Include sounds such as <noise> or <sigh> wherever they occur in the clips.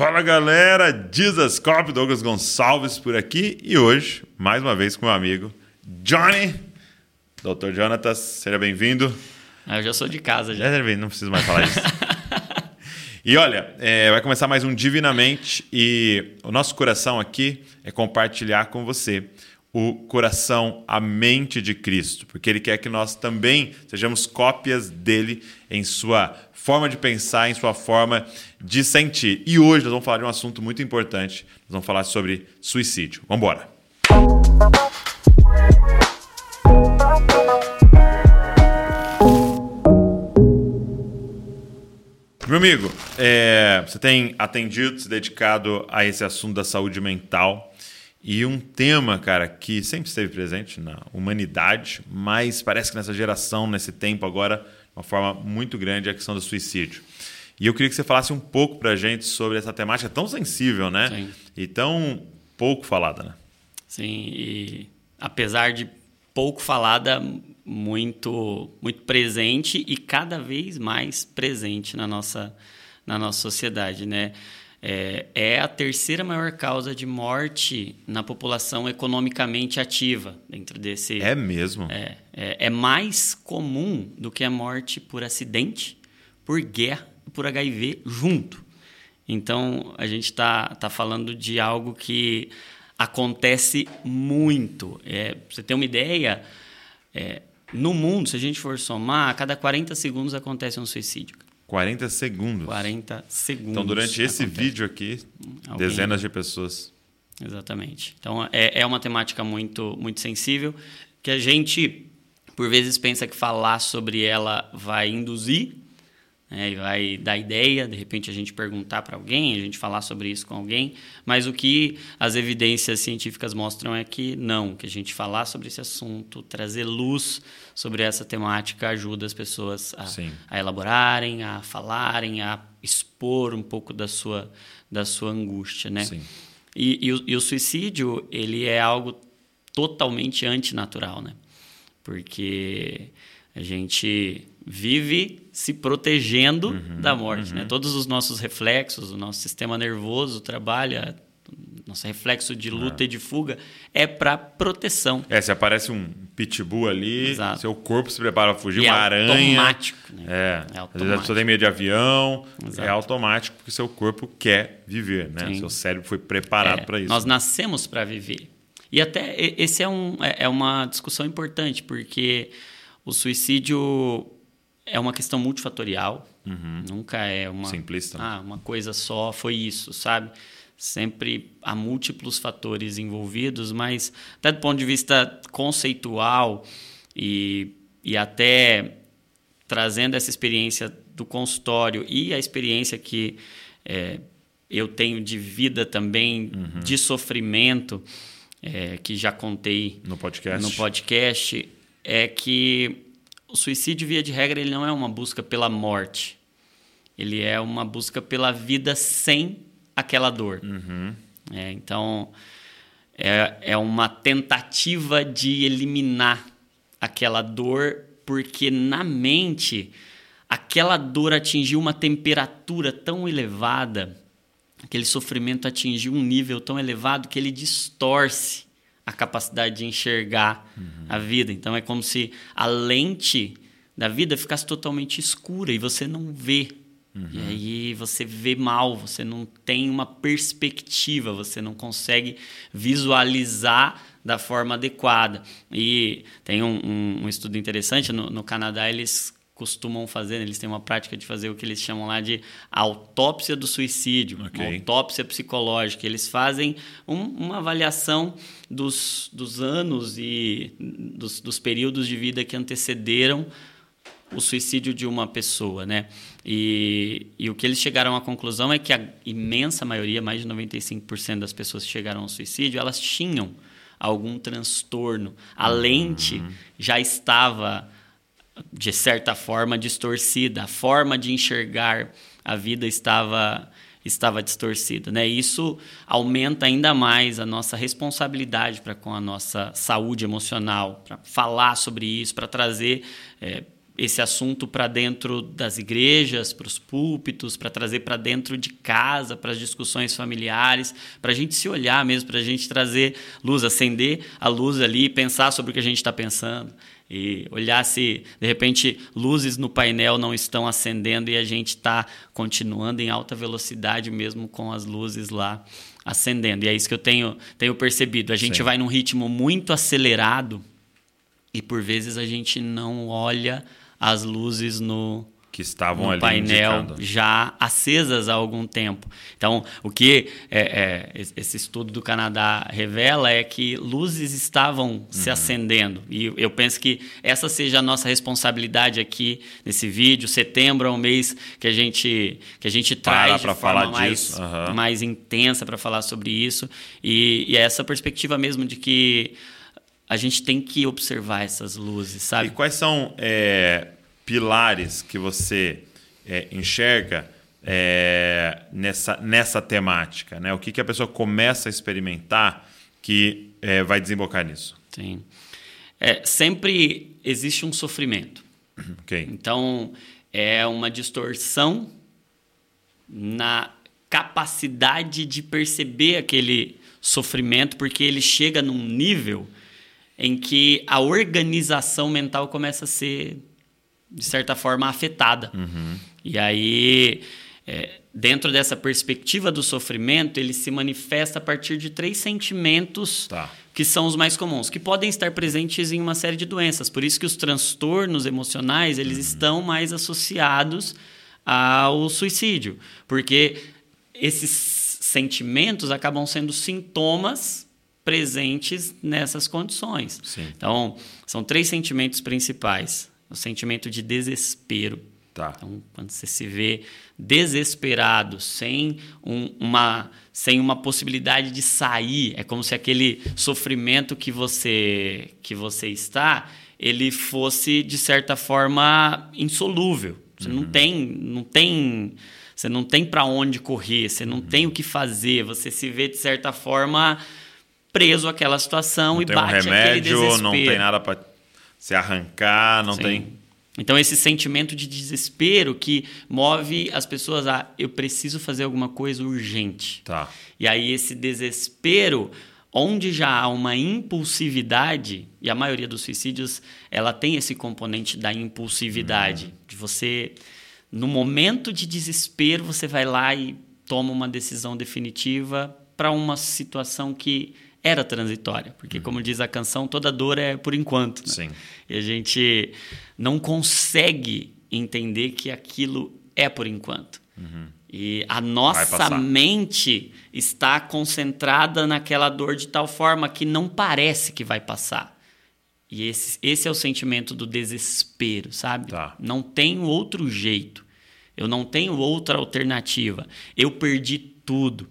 Fala galera, Jesus Cop, Douglas Gonçalves por aqui e hoje, mais uma vez com meu amigo Johnny, Dr. Jonatas, seja bem-vindo. Ah, eu já sou de casa já. Já não preciso mais falar isso. <laughs> e olha, é, vai começar mais um Divinamente e o nosso coração aqui é compartilhar com você o coração, a mente de Cristo, porque Ele quer que nós também sejamos cópias dele em sua forma de pensar, em sua forma de sentir. E hoje nós vamos falar de um assunto muito importante. Nós vamos falar sobre suicídio. Vamos embora. Meu amigo, é, você tem atendido, se dedicado a esse assunto da saúde mental. E um tema, cara, que sempre esteve presente na humanidade, mas parece que nessa geração, nesse tempo agora, uma forma muito grande, a questão do suicídio. E eu queria que você falasse um pouco para a gente sobre essa temática tão sensível, né? Sim. E tão pouco falada, né? Sim, e apesar de pouco falada, muito, muito presente e cada vez mais presente na nossa, na nossa sociedade, né? É, é a terceira maior causa de morte na população economicamente ativa dentro desse. É mesmo? É, é, é mais comum do que a morte por acidente, por guerra, por HIV junto. Então a gente está tá falando de algo que acontece muito. É, pra você ter uma ideia, é, no mundo, se a gente for somar, a cada 40 segundos acontece um suicídio. 40 segundos. 40 segundos. Então, durante esse acontece. vídeo aqui, Alguém... dezenas de pessoas. Exatamente. Então, é, é uma temática muito, muito sensível que a gente, por vezes, pensa que falar sobre ela vai induzir né, e vai dar ideia, de repente a gente perguntar para alguém, a gente falar sobre isso com alguém, mas o que as evidências científicas mostram é que não, que a gente falar sobre esse assunto, trazer luz sobre essa temática ajuda as pessoas a, a elaborarem, a falarem, a expor um pouco da sua, da sua angústia, né? Sim. E, e, o, e o suicídio, ele é algo totalmente antinatural, né? Porque a gente vive se protegendo uhum, da morte. Né? Uhum. Né? Todos os nossos reflexos, o nosso sistema nervoso trabalha, nosso reflexo de luta é. e de fuga é para proteção. É, se aparece um pitbull ali, Exato. seu corpo se prepara para fugir, e uma é aranha. Automático, né? É, é automático. Às vezes a pessoa tem medo de avião, Exato. é automático porque seu corpo quer viver, né? Sim. Seu cérebro foi preparado é, para isso. Nós nascemos para viver. E até esse é, um, é, é uma discussão importante, porque o suicídio é uma questão multifatorial, uhum. nunca é uma simplista. Ah, uma coisa só foi isso, sabe? Sempre há múltiplos fatores envolvidos, mas até do ponto de vista conceitual e, e até trazendo essa experiência do consultório e a experiência que é, eu tenho de vida também, uhum. de sofrimento, é, que já contei no podcast. no podcast, é que o suicídio, via de regra, ele não é uma busca pela morte. Ele é uma busca pela vida sem aquela dor. Uhum. É, então, é, é uma tentativa de eliminar aquela dor, porque na mente aquela dor atingiu uma temperatura tão elevada, aquele sofrimento atingiu um nível tão elevado que ele distorce a capacidade de enxergar uhum. a vida. Então é como se a lente da vida ficasse totalmente escura e você não vê. Uhum. E aí você vê mal, você não tem uma perspectiva, você não consegue visualizar da forma adequada. E tem um, um, um estudo interessante, no, no Canadá eles costumam fazer, né? eles têm uma prática de fazer o que eles chamam lá de autópsia do suicídio, okay. autópsia psicológica. Eles fazem um, uma avaliação dos, dos anos e dos, dos períodos de vida que antecederam o suicídio de uma pessoa, né? E, e o que eles chegaram à conclusão é que a imensa maioria, mais de 95% das pessoas que chegaram ao suicídio, elas tinham algum transtorno. A lente uhum. já estava de certa forma distorcida, a forma de enxergar a vida estava estava distorcida, né? Isso aumenta ainda mais a nossa responsabilidade para com a nossa saúde emocional, para falar sobre isso, para trazer é, esse assunto para dentro das igrejas, para os púlpitos, para trazer para dentro de casa, para as discussões familiares, para a gente se olhar mesmo, para a gente trazer luz, acender a luz ali, pensar sobre o que a gente está pensando e olhar se de repente luzes no painel não estão acendendo e a gente está continuando em alta velocidade mesmo com as luzes lá acendendo. E é isso que eu tenho, tenho percebido. A gente Sim. vai num ritmo muito acelerado e por vezes a gente não olha as luzes no, que estavam no ali painel indicando. já acesas há algum tempo. Então, o que é, é, esse estudo do Canadá revela é que luzes estavam uhum. se acendendo. E eu penso que essa seja a nossa responsabilidade aqui nesse vídeo. Setembro é um mês que a gente, que a gente traz para falar mais, uhum. mais intensa para falar sobre isso. E, e é essa perspectiva mesmo de que a gente tem que observar essas luzes, sabe? E quais são é, pilares que você é, enxerga é, nessa, nessa temática? Né? O que, que a pessoa começa a experimentar que é, vai desembocar nisso? Sim. É, sempre existe um sofrimento. Okay. Então, é uma distorção na capacidade de perceber aquele sofrimento, porque ele chega num nível em que a organização mental começa a ser, de certa forma, afetada. Uhum. E aí, é, dentro dessa perspectiva do sofrimento, ele se manifesta a partir de três sentimentos tá. que são os mais comuns, que podem estar presentes em uma série de doenças. Por isso que os transtornos emocionais eles uhum. estão mais associados ao suicídio, porque esses sentimentos acabam sendo sintomas presentes nessas condições. Sim. Então, são três sentimentos principais. O sentimento de desespero. Tá. Então, quando você se vê desesperado, sem um, uma, sem uma possibilidade de sair, é como se aquele sofrimento que você, que você está, ele fosse, de certa forma, insolúvel. Você uhum. não tem... Não tem você não tem para onde correr, você não uhum. tem o que fazer, você se vê, de certa forma, preso àquela situação não e tem bate um remédio, aquele desespero. Não tem nada para se arrancar, não Sim. tem. Então, esse sentimento de desespero que move as pessoas a eu preciso fazer alguma coisa urgente. Tá. E aí, esse desespero, onde já há uma impulsividade, e a maioria dos suicídios ela tem esse componente da impulsividade, uhum. de você, no momento de desespero, você vai lá e toma uma decisão definitiva para uma situação que era transitória, porque uhum. como diz a canção, toda dor é por enquanto. Né? Sim. E a gente não consegue entender que aquilo é por enquanto. Uhum. E a nossa mente está concentrada naquela dor de tal forma que não parece que vai passar. E esse, esse é o sentimento do desespero, sabe? Tá. Não tem outro jeito. Eu não tenho outra alternativa. Eu perdi tudo.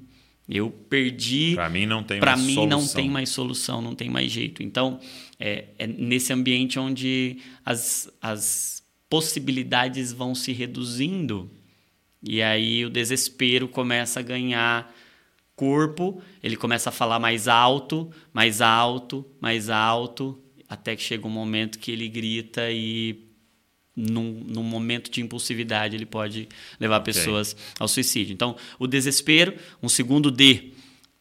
Eu perdi. Para mim não tem Para mais mim solução. não tem mais solução, não tem mais jeito. Então, é, é nesse ambiente onde as, as possibilidades vão se reduzindo e aí o desespero começa a ganhar corpo, ele começa a falar mais alto, mais alto, mais alto, até que chega um momento que ele grita e num, num, momento de impulsividade, ele pode levar pessoas okay. ao suicídio. Então, o desespero, um segundo D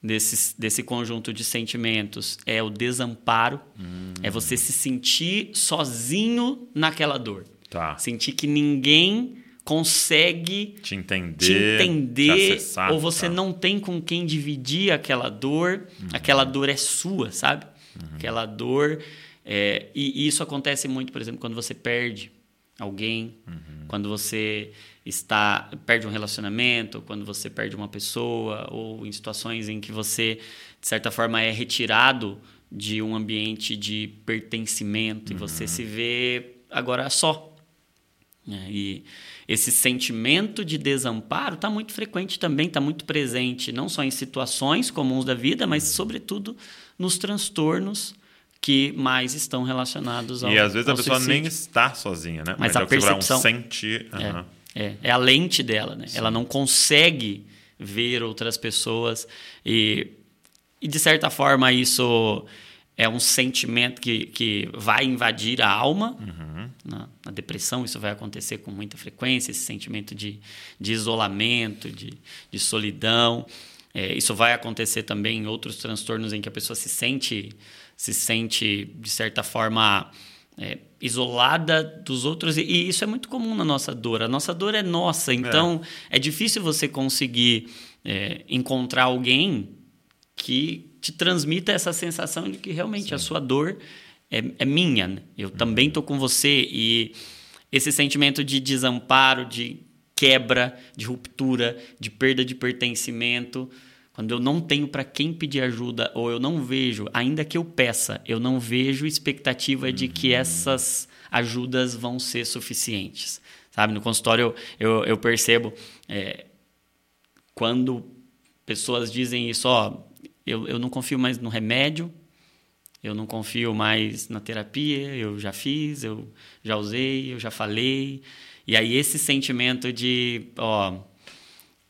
desse, desse conjunto de sentimentos é o desamparo, hum. é você se sentir sozinho naquela dor. Tá. Sentir que ninguém consegue te entender, te entender te acessar, ou você tá. não tem com quem dividir aquela dor, uhum. aquela dor é sua, sabe? Uhum. Aquela dor. É, e, e isso acontece muito, por exemplo, quando você perde alguém, uhum. quando você está perde um relacionamento, quando você perde uma pessoa, ou em situações em que você, de certa forma, é retirado de um ambiente de pertencimento uhum. e você se vê agora só. É, e esse sentimento de desamparo está muito frequente também, está muito presente, não só em situações comuns da vida, mas, sobretudo, nos transtornos que mais estão relacionados ao E às vezes a pessoa suicídio. nem está sozinha, né? Mas, é a fala, percepção um sentir. é, Uhum. é, é a lente dela, né? Ela não consegue ver outras pessoas e, e de certa forma isso é um sentimento que, que vai invadir a alma. Uhum. Na, na, depressão, isso vai acontecer com muita frequência, esse sentimento de, de isolamento, de, de solidão. É, isso vai acontecer também em outros transtornos em que a pessoa se sente, se sente de certa forma, é, isolada dos outros. E, e, isso é muito comum na nossa dor. A nossa dor é nossa, então é, é difícil você conseguir é, encontrar alguém que te transmita essa sensação de que realmente Sim. a sua dor é, é minha. Né? Eu uhum. também estou com você. E esse sentimento de desamparo, de quebra, de ruptura, de perda de pertencimento. Quando eu não tenho para quem pedir ajuda ou eu não vejo, ainda que eu peça, eu não vejo expectativa de que uhum. essas ajudas vão ser suficientes. Sabe, no consultório eu, eu, eu percebo é, quando pessoas dizem isso, ó, eu, eu não confio mais no remédio, eu não confio mais na terapia, eu já fiz, eu já usei, eu já falei. E aí esse sentimento de, ó,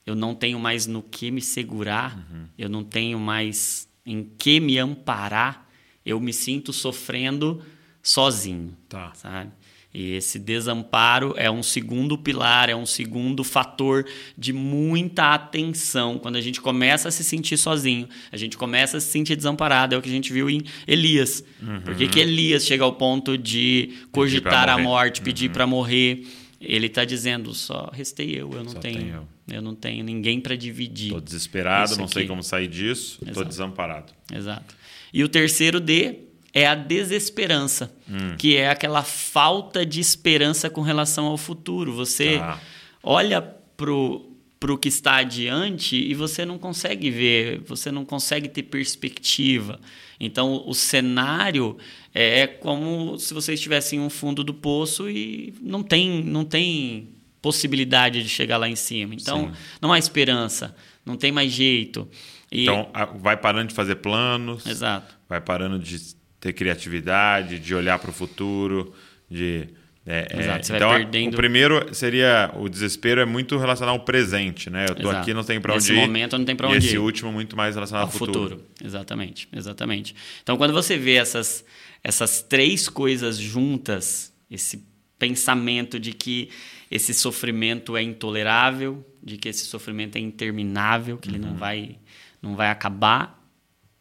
eu não tenho mais no que me segurar, uhum. eu não tenho mais em que me amparar, eu me sinto sofrendo sozinho, tá. sabe? E esse desamparo é um segundo pilar, é um segundo fator de muita atenção. Quando a gente começa a se sentir sozinho, a gente começa a se sentir desamparado. É o que a gente viu em Elias. Uhum. Por que, que Elias chega ao ponto de cogitar a morte, pedir uhum. para morrer? Ele está dizendo: só restei eu, eu não só tenho. Eu. eu. não tenho ninguém para dividir. Estou desesperado, não sei como sair disso, estou desamparado. Exato. E o terceiro D é a desesperança, hum. que é aquela falta de esperança com relação ao futuro. Você ah. olha pro para o que está adiante e você não consegue ver, você não consegue ter perspectiva. Então, o cenário é como se você estivesse em um fundo do poço e não tem, não tem possibilidade de chegar lá em cima. Então, Sim. não há esperança, não tem mais jeito. E... Então, vai parando de fazer planos. Exato. Vai parando de ter criatividade, de olhar para o futuro, de é, é Exato, você então, vai perdendo... o primeiro seria o desespero é muito relacionado ao presente, né? Eu tô Exato. aqui, não tenho para onde ir. Nesse momento não tem para onde ir. E esse último muito mais relacionado ao, ao futuro. futuro. Exatamente, exatamente. Então quando você vê essas essas três coisas juntas, esse pensamento de que esse sofrimento é intolerável, de que esse sofrimento é interminável, que uhum. ele não uhum. vai não vai acabar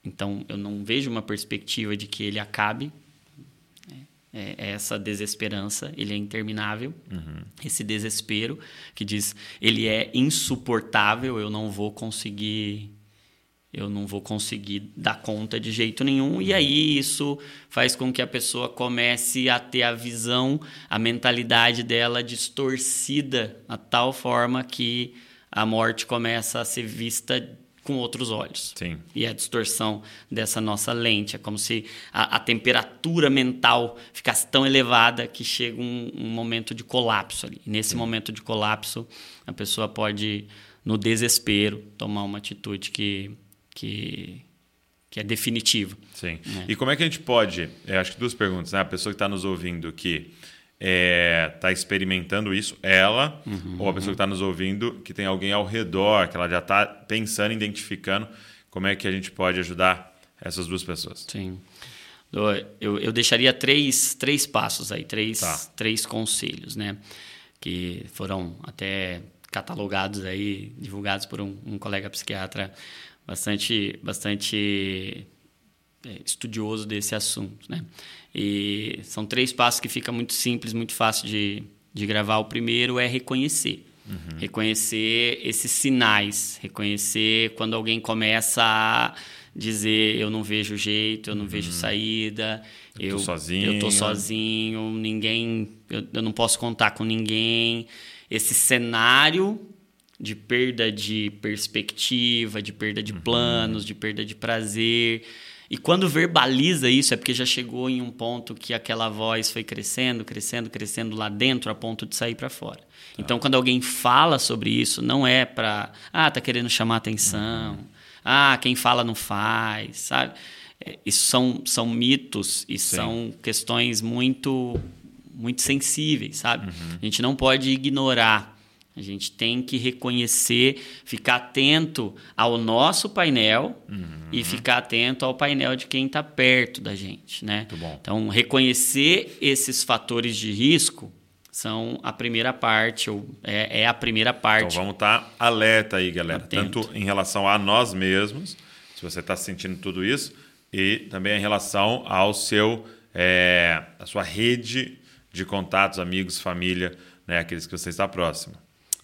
então, eu não vejo uma perspectiva de que ele acabe. É, é essa desesperança, ele é interminável. Uhum. Esse desespero que diz, ele é insuportável, eu não vou conseguir eu não vou conseguir dar conta de jeito nenhum. E aí isso faz com que a pessoa comece a ter a visão, a mentalidade dela distorcida a tal forma que a morte começa a ser vista com outros olhos. Sim. E a distorção dessa nossa lente. É como se a, a temperatura mental ficasse tão elevada que chega um, um momento de colapso ali. E nesse Sim. momento de colapso, a pessoa pode, no desespero, tomar uma atitude que, que, que é definitiva. Sim. É. E como é que a gente pode. É, acho que duas perguntas. Né? A pessoa que está nos ouvindo que está é, tá experimentando isso, ela, uhum, ou a pessoa que está nos ouvindo, que tem alguém ao redor, que ela já está pensando, identificando, como é que a gente pode ajudar essas duas pessoas? Sim. Eu, eu deixaria três, três passos aí, três, tá. três conselhos, né? Que foram até catalogados aí, divulgados por um, um colega psiquiatra bastante, bastante estudioso desse assunto, né? E são três passos que fica muito simples, muito fácil de, de gravar. O primeiro é reconhecer. Uhum. Reconhecer esses sinais, reconhecer quando alguém começa a dizer eu não vejo jeito, eu não uhum. vejo saída, eu, eu tô sozinho, eu tô sozinho, ninguém, eu, eu não posso contar com ninguém. Esse cenário de perda de perspectiva, de perda de uhum. planos, de perda de prazer, e quando verbaliza isso, é porque já chegou em um ponto que aquela voz foi crescendo, crescendo, crescendo lá dentro, a ponto de sair para fora. Tá. Então, quando alguém fala sobre isso, não é para, ah, tá querendo chamar atenção, uhum. ah, quem fala não faz, sabe? É, isso são, são mitos e Sim. são questões muito, muito sensíveis, sabe? Uhum. A gente não pode ignorar A gente tem que reconhecer, ficar atento ao nosso painel uhum. e ficar atento ao painel de quem está perto da gente, né? Então, reconhecer esses fatores de risco são a primeira parte, ou é, é a primeira parte. Então, vamos estar tá alerta aí, galera. Atento. Tanto em relação a nós mesmos, se você está sentindo tudo isso, e também em relação ao seu, é, a sua rede de contatos, amigos, família, né? aqueles que você está próximo.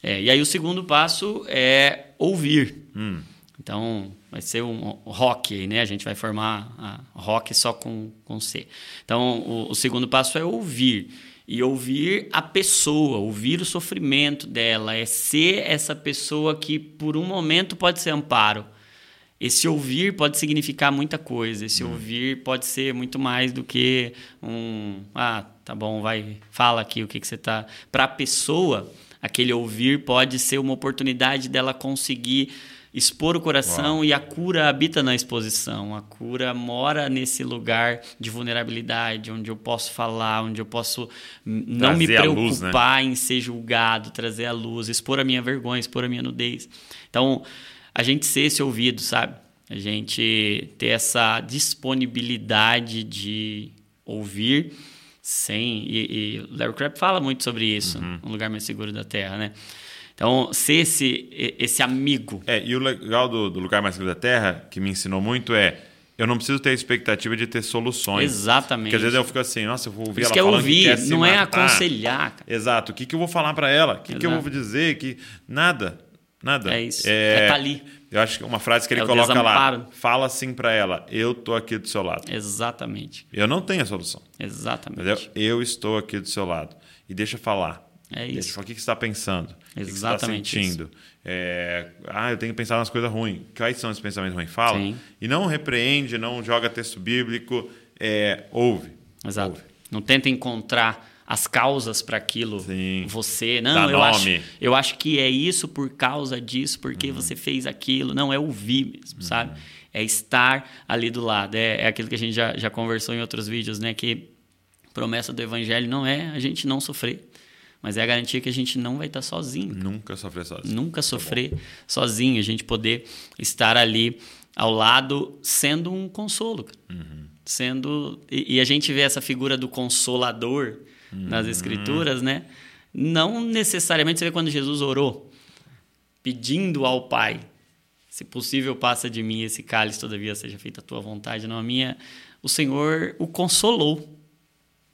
É, e aí o segundo passo é ouvir. Hum. Então, vai ser um rock, né? A gente vai formar rock só com, com C. Então, o, o segundo passo é ouvir. E ouvir a pessoa, ouvir o sofrimento dela, é ser essa pessoa que por um momento pode ser amparo. Esse ouvir pode significar muita coisa. Esse hum. ouvir pode ser muito mais do que um. Ah, tá bom, vai, fala aqui o que, que você tá. Para a pessoa, aquele ouvir pode ser uma oportunidade dela conseguir expor o coração Uau. e a cura habita na exposição. A cura mora nesse lugar de vulnerabilidade, onde eu posso falar, onde eu posso não trazer me preocupar luz, né? em ser julgado, trazer a luz, expor a minha vergonha, expor a minha nudez. Então, a gente ser esse ouvido, sabe? A gente ter essa disponibilidade de ouvir sem. E, e Larry Crabb fala muito sobre isso, uhum. um lugar mais seguro da Terra, né? Então, ser esse, esse amigo. É, e o legal do, do lugar mais seguro da Terra, que me ensinou muito, é eu não preciso ter a expectativa de ter soluções. Exatamente. Porque às vezes eu fico assim, nossa, eu vou ouvir Isso ela falando ouvir, que quer não é aconselhar. Cara. Exato. O que, que eu vou falar para ela? O que, que eu vou dizer? Que Nada. Nada. É isso. É, é tá ali. Eu acho que uma frase que ele é coloca lá, fala assim para ela, eu tô aqui do seu lado. Exatamente. Eu não tenho a solução. Exatamente. Entendeu? Eu estou aqui do seu lado. E deixa falar. É isso. Deixa falar o que você está pensando. Exatamente. O que você está sentindo. É, ah, eu tenho que pensar nas coisas ruins. Quais são esses pensamentos ruins? Fala. Sim. E não repreende, não joga texto bíblico. É, ouve. Exato. Ouve. Não tenta encontrar as causas para aquilo. Sim. Você, não, eu acho, eu acho que é isso por causa disso, porque uhum. você fez aquilo. Não, é ouvir mesmo, uhum. sabe? É estar ali do lado. É, é aquilo que a gente já, já conversou em outros vídeos, né? Que promessa do evangelho não é a gente não sofrer, mas é a garantia que a gente não vai estar sozinho. Nunca sofrer sozinho. Nunca tá sofrer tá sozinho. A gente poder estar ali ao lado sendo um consolo. Uhum. Sendo e, e, a gente vê essa figura do consolador nas escrituras, né? Não necessariamente você vê quando Jesus orou, pedindo ao Pai, se possível passa de mim esse cálice, todavia seja feita a tua vontade, não a minha. O Senhor o consolou.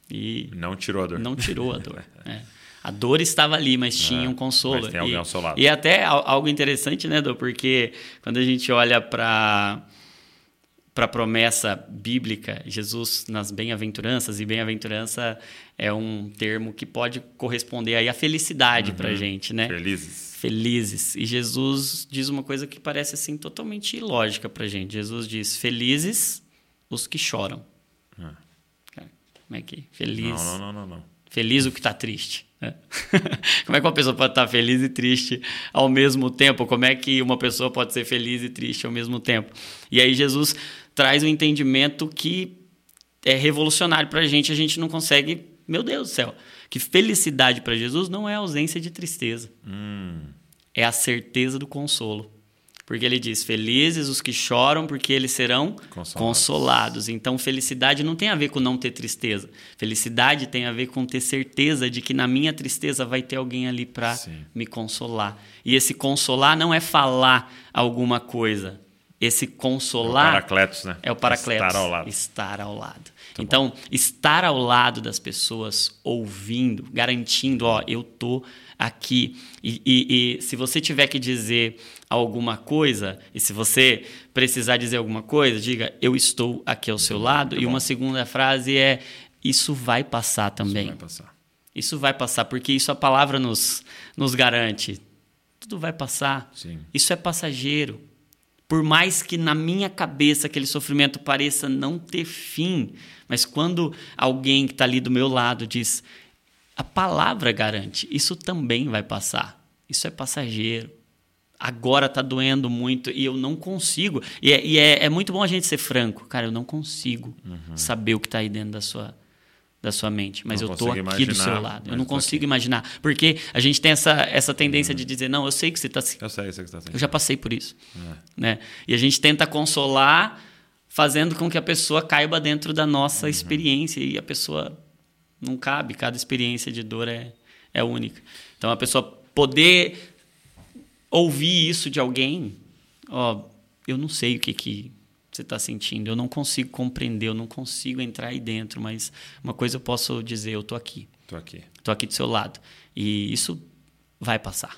E não tirou a dor. Não tirou a <laughs> dor. é. A dor estava ali, mas tinha é, um consolo. Mas tem alguém e, ao seu lado. E até algo interessante, né, Dô? Porque quando a gente olha para para a promessa bíblica, Jesus nas bem-aventuranças, e bem-aventurança é um termo que pode corresponder aí à felicidade uhum. para a gente, né? Felizes. Felizes. E Jesus diz uma coisa que parece assim totalmente ilógica para a gente. Jesus diz: Felizes os que choram. Ah. Como é que? Feliz. Não, não, não, não. Feliz o que está triste. Né? <laughs> Como é que uma pessoa pode estar tá feliz e triste ao mesmo tempo? Como é que uma pessoa pode ser feliz e triste ao mesmo tempo? E aí Jesus traz um entendimento que é revolucionário para a gente. A gente não consegue. Meu Deus do céu. Que felicidade para Jesus não é ausência de tristeza. Hum. É a certeza do consolo. Porque ele diz: Felizes os que choram, porque eles serão consolados. consolados. Então, felicidade não tem a ver com não ter tristeza. Felicidade tem a ver com ter certeza de que na minha tristeza vai ter alguém ali para me consolar. E esse consolar não é falar alguma coisa, esse consolar. É o paracletos, né? É o paracletos. Estar ao lado. Estar ao lado. Tá então, bom. estar ao lado das pessoas, ouvindo, garantindo, ó, eu tô aqui. E, e, e, se você tiver que dizer alguma coisa, e se você precisar dizer alguma coisa, diga, eu estou aqui ao seu tá lado. Tá e uma segunda frase é, isso vai passar também. Isso vai passar. Isso vai passar, porque isso a palavra nos, nos garante. Tudo vai passar. Sim. Isso é passageiro. Por mais que na minha cabeça aquele sofrimento pareça não ter fim, mas quando alguém que está ali do meu lado diz, a palavra garante, isso também vai passar. Isso é passageiro. Agora está doendo muito e eu não consigo. E, é, e é, é, muito bom a gente ser franco. Cara, eu não consigo uhum. saber o que está aí dentro da sua, da sua mente, mas Não eu consigo aqui do seu imaginar, lado. Eu não consigo aqui. imaginar, porque a gente tem essa, essa tendência de dizer, não, eu sei que você está Eu sei, eu sei que você está eu já passei por isso. É. Né? E a gente tenta consolar fazendo com que a pessoa caiba dentro da nossa Uhum. experiência e a pessoa não cabe, cada experiência de dor é, é única. Então a pessoa poder ouvir isso de alguém, ó, eu não sei o que que você está sentindo, eu não consigo compreender, eu não consigo entrar aí dentro, mas uma coisa eu posso dizer, eu tô aqui, Tô aqui. tô aqui do seu lado e isso vai passar.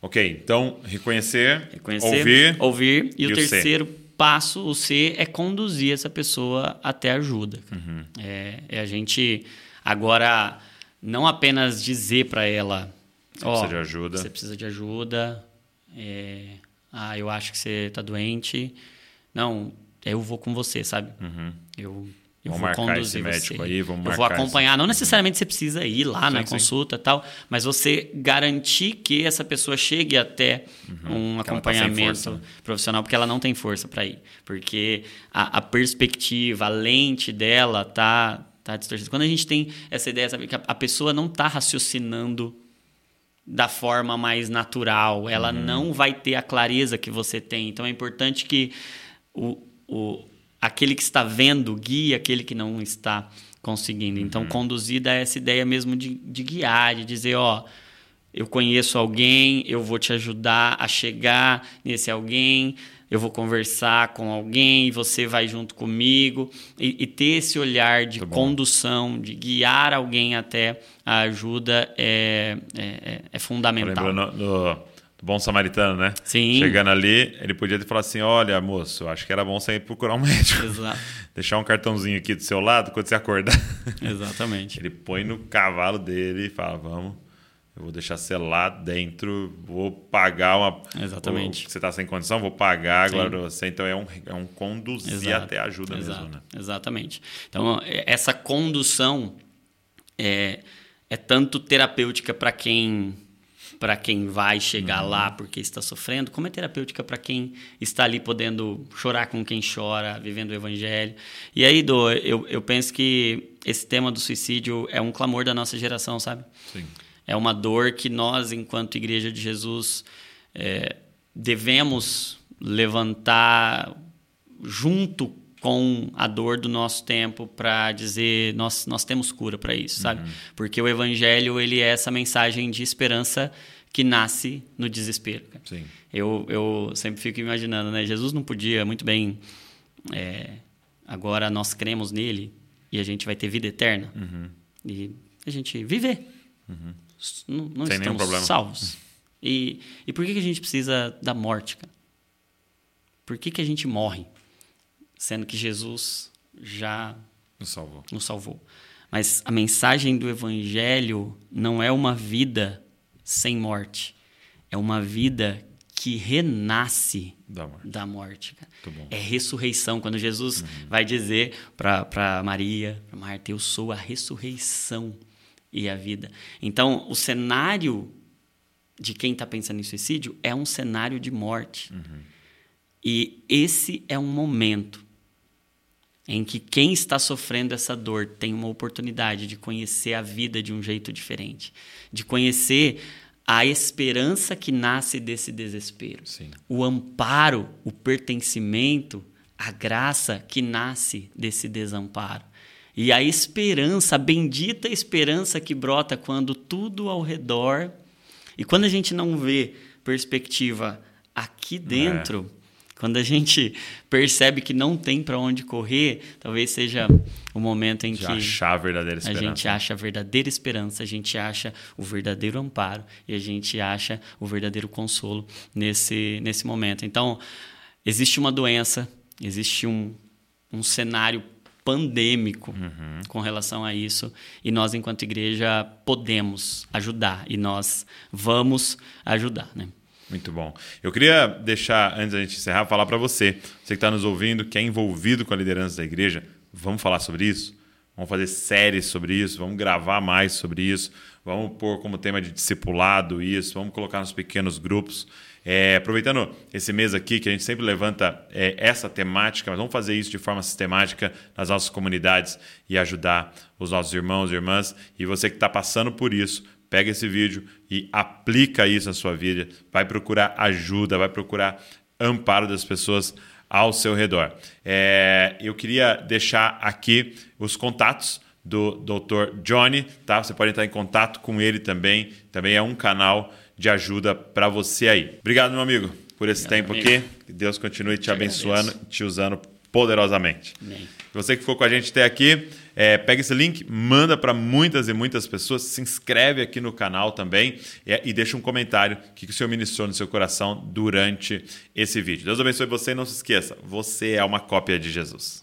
Ok, então reconhecer, Reconhecer, ouvir. ouvir e, e o o C. terceiro passo, o C, é conduzir essa pessoa até ajuda. Uhum. É, é a gente agora não apenas dizer para ela, Você ó, precisa de ajuda. Você precisa de ajuda. é, ah, eu acho que você está doente. Não, eu vou com você, sabe? Eu, eu Vamos vou conduzir esse você. aí, eu vou acompanhar. Não necessariamente você precisa ir lá na Sim, sim. consulta e tal, mas você garantir que essa pessoa chegue até um Que ela tá acompanhamento né? profissional, porque ela não tem força para ir. Porque a, a perspectiva, a lente dela tá, tá distorcida. Quando a gente tem essa ideia, sabe, que a, a pessoa não está raciocinando da forma mais natural, ela Uhum. não vai ter a clareza que você tem. Então é importante que o, o, aquele que está vendo guie aquele que não está conseguindo. Uhum. Então, conduzida a essa ideia mesmo de, de guiar, de dizer, ó, eu conheço alguém, eu vou te ajudar a chegar nesse alguém, eu vou conversar com alguém, você vai junto comigo, e, e ter esse olhar de bom. condução, de guiar alguém até a ajuda é, é, é- é fundamental. do Bom Samaritano, né? Sim. Chegando ali, ele podia ter falado assim: olha, moço, acho que era bom você ir procurar um <laughs> médico. Exato. Deixar um cartãozinho aqui do seu lado quando você acordar. <laughs> Exatamente. Ele põe no cavalo dele e fala: Vamos, eu vou deixar você lá dentro, vou pagar uma. Exatamente. Você está sem condição, vou pagar agora você. Então é um, é um conduzir Exato, até a ajuda exato, mesmo, né? Exatamente. Então, é- essa condução é, é tanto terapêutica para quem para quem vai chegar Uhum. lá porque está sofrendo, como é terapêutica para quem está ali podendo chorar com quem chora, vivendo o evangelho. E aí, Dô, eu, eu penso que esse tema do suicídio é um clamor da nossa geração, sabe? Sim. É uma dor que nós, enquanto Igreja de Jesus, é, devemos levantar junto com a dor do nosso tempo para dizer nós, nós temos cura para isso, sabe? Porque o Evangelho ele é essa mensagem de esperança que nasce no desespero. Sim. Eu, eu sempre fico imaginando, né? Jesus não podia muito bem. é, agora nós cremos nele e a gente vai ter vida eterna. Uhum. E a gente viver. S- Não, não Sem estamos problema. salvos. E, e por que, que a gente precisa da morte, cara? Por que, que a gente morre? Sendo que Jesus já Nos salvou. nos salvou. Mas a mensagem do evangelho não é uma vida sem morte. É uma vida que renasce Da morte. da morte. É ressurreição. Quando Jesus vai dizer para Maria, para Marta, eu sou a ressurreição e a vida. Então, o cenário de quem está pensando em suicídio é um cenário de morte. E esse é um momento em que quem está sofrendo essa dor tem uma oportunidade de conhecer a vida de um jeito diferente, de conhecer a esperança que nasce desse desespero, Sim. o amparo, o pertencimento, a graça que nasce desse desamparo. E a esperança, a bendita esperança que brota quando tudo ao redor. E quando a gente não vê perspectiva aqui dentro, quando a gente percebe que não tem para onde correr, talvez seja o momento em De que achar a verdadeira a esperança. gente acha a verdadeira esperança, a gente acha o verdadeiro amparo e a gente acha o verdadeiro consolo nesse, nesse momento. Então, existe uma doença, existe um, um cenário pandêmico Uhum. com relação a isso e nós, enquanto igreja, podemos ajudar e nós vamos ajudar, né? Muito bom. Eu queria deixar, antes da gente encerrar, falar para você, você que está nos ouvindo, que é envolvido com a liderança da igreja, vamos falar sobre isso? Vamos fazer séries sobre isso, vamos gravar mais sobre isso, vamos pôr como tema de discipulado isso, vamos colocar nos pequenos grupos. É, aproveitando esse mês aqui, que a gente sempre levanta é, essa temática, mas vamos fazer isso de forma sistemática nas nossas comunidades e ajudar os nossos irmãos e irmãs. E você que está passando por isso, pega esse vídeo e aplica isso na sua vida. Vai procurar ajuda, vai procurar amparo das pessoas ao seu redor. É, eu queria deixar aqui os contatos do Dr. Johnny, tá? Você pode entrar em contato com ele também. Também é um canal de ajuda para você aí. Obrigado, meu amigo, por esse Obrigado, tempo amigo. aqui. Que Deus continue te, te abençoando, agradeço. te usando poderosamente. Amém. Você que ficou com a gente até aqui, é, pega esse link, manda para muitas e muitas pessoas, se inscreve aqui no canal também e, deixa um comentário que, que o Senhor ministrou no seu coração durante esse vídeo. Deus abençoe você e não se esqueça, você é uma cópia de Jesus.